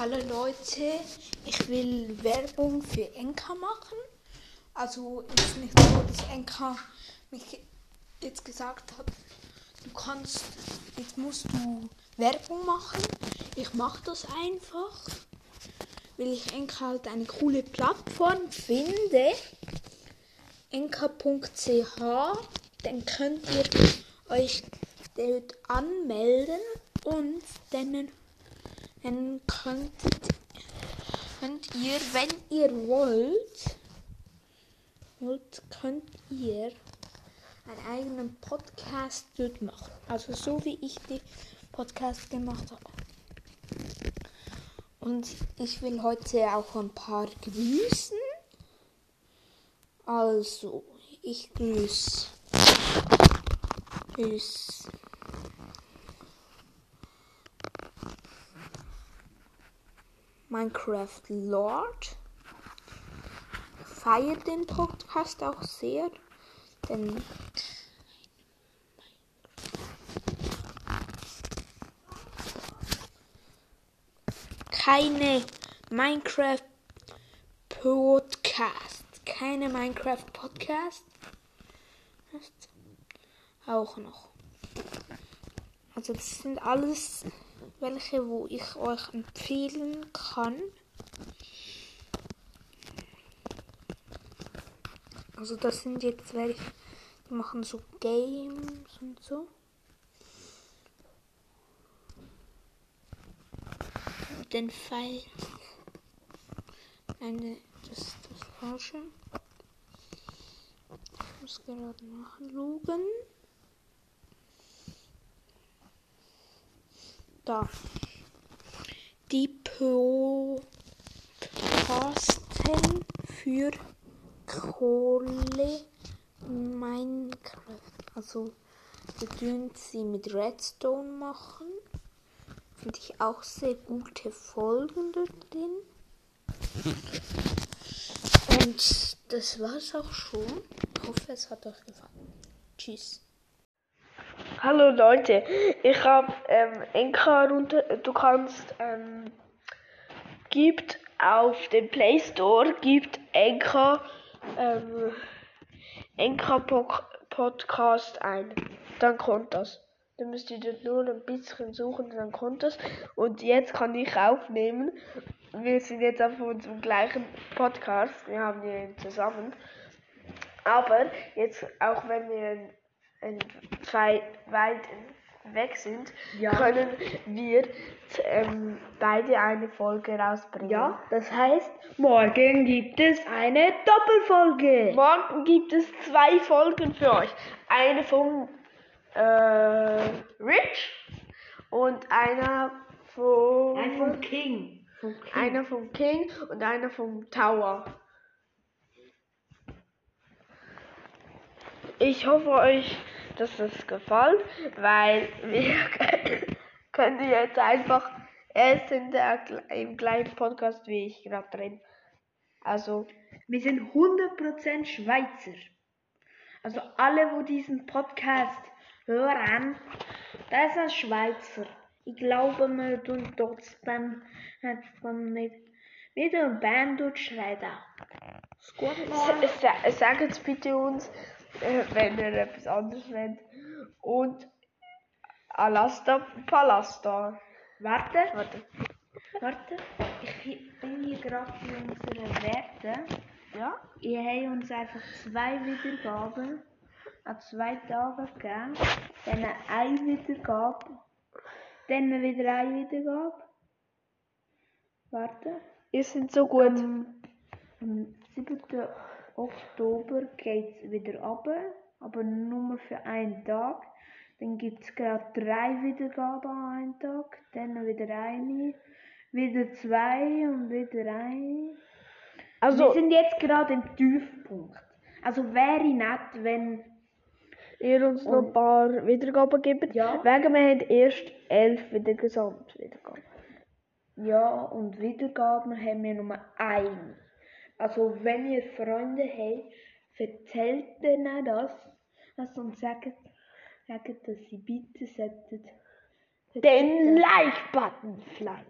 Hallo Leute, ich will Werbung für Enka machen. Also ist nicht so, dass Enka mich jetzt gesagt hat, du kannst, jetzt musst du Werbung machen. Ich mache das einfach, weil ich Enka halt eine coole Plattform finde. Enka.ch, dann könnt ihr euch dort anmelden und dann dann könntet, könnt ihr, wenn ihr wollt, wollt, könnt ihr einen eigenen Podcast dort machen. Also so wie ich die Podcast gemacht habe. Und ich will heute auch ein paar grüßen. Also, ich grüße. Grüß. Minecraft Lord. Feiert den Podcast auch sehr, denn keine Minecraft Podcast, keine Minecraft Podcast. Auch noch. Also das sind alles welche, wo ich euch empfehlen kann. Also das sind jetzt welche, die machen so Games und so. Den Pfeil. Nein, das ist das Falsche. Ich muss gerade nachschauen. Da. Die Podcasten für Kohle Minecraft. Also, wir tun sie mit Redstone machen. Finde ich auch sehr gute Folgen drin. Und das war's auch schon. Ich hoffe, es hat euch gefallen. Tschüss. Hallo Leute, ich habe ähm, Enka runter. Du kannst ähm, gibt auf dem Play Store gibt Enka ähm, Enka Podcast ein. Dann kommt das. Dann müsst ihr dort nur ein bisschen suchen, dann kommt das. Und jetzt kann ich aufnehmen. Wir sind jetzt auf unserem gleichen Podcast. Wir haben ihn zusammen. Aber jetzt, auch wenn wir zwei weit weg sind, ja. können wir ähm, beide eine Folge rausbringen. Ja, das heißt, morgen gibt es eine Doppelfolge. Morgen gibt es zwei Folgen für euch. Eine vom äh, Rich und einer vom, Ein vom King. vom King. Einer vom King und einer vom Tower. Ich hoffe euch, dass es gefällt, weil wir können jetzt einfach erst in der, im gleichen Podcast wie ich gerade drin. Also wir sind 100% Schweizer. Also alle, wo diesen Podcast hören, das ist ein Schweizer. Ich glaube, wir tun trotzdem nicht wieder ein Band durchschreien. Sagt jetzt bitte uns, wenn ihr etwas anderes wollt. Und Alasta Palasta. Warte. Warte. Warte. Ich bin hier gerade bei unseren Werten. Ja. Ihr habt uns einfach zwei Wiedergaben an zwei Tagen gegeben. Dann eine Wiedergabe. Dann wieder eine Wiedergabe. Warte. Ihr seid so gut. Am, am 7. Oktober geht es wieder runter, aber nur für einen Tag. Dann gibt es gerade drei Wiedergaben an einem Tag, dann wieder eine, wieder zwei und wieder eine. Also, wir sind jetzt gerade im Tiefpunkt. Also wäre nett, wenn ihr uns noch ein paar Wiedergaben gebt. Ja. Wegen wir haben erst elf wieder Gesamtwiedergaben. Ja, und Wiedergaben haben wir nur eine. Also wenn ihr Freunde habt, erzählt denen das also, und sagt, sagt, dass sie bitte sollten den Like-Button flanken.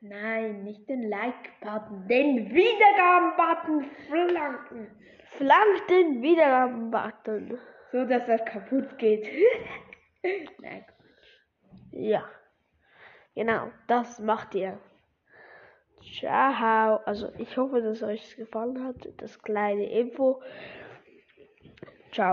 Nein, nicht den Like-Button, den Wiedergaben-Button flanken. Flank den Wiedergaben-Button. So, dass er kaputt geht. Nein. Ja. Genau, das macht ihr. Ciao. Also ich hoffe, dass euch gefallen hat, das kleine Info.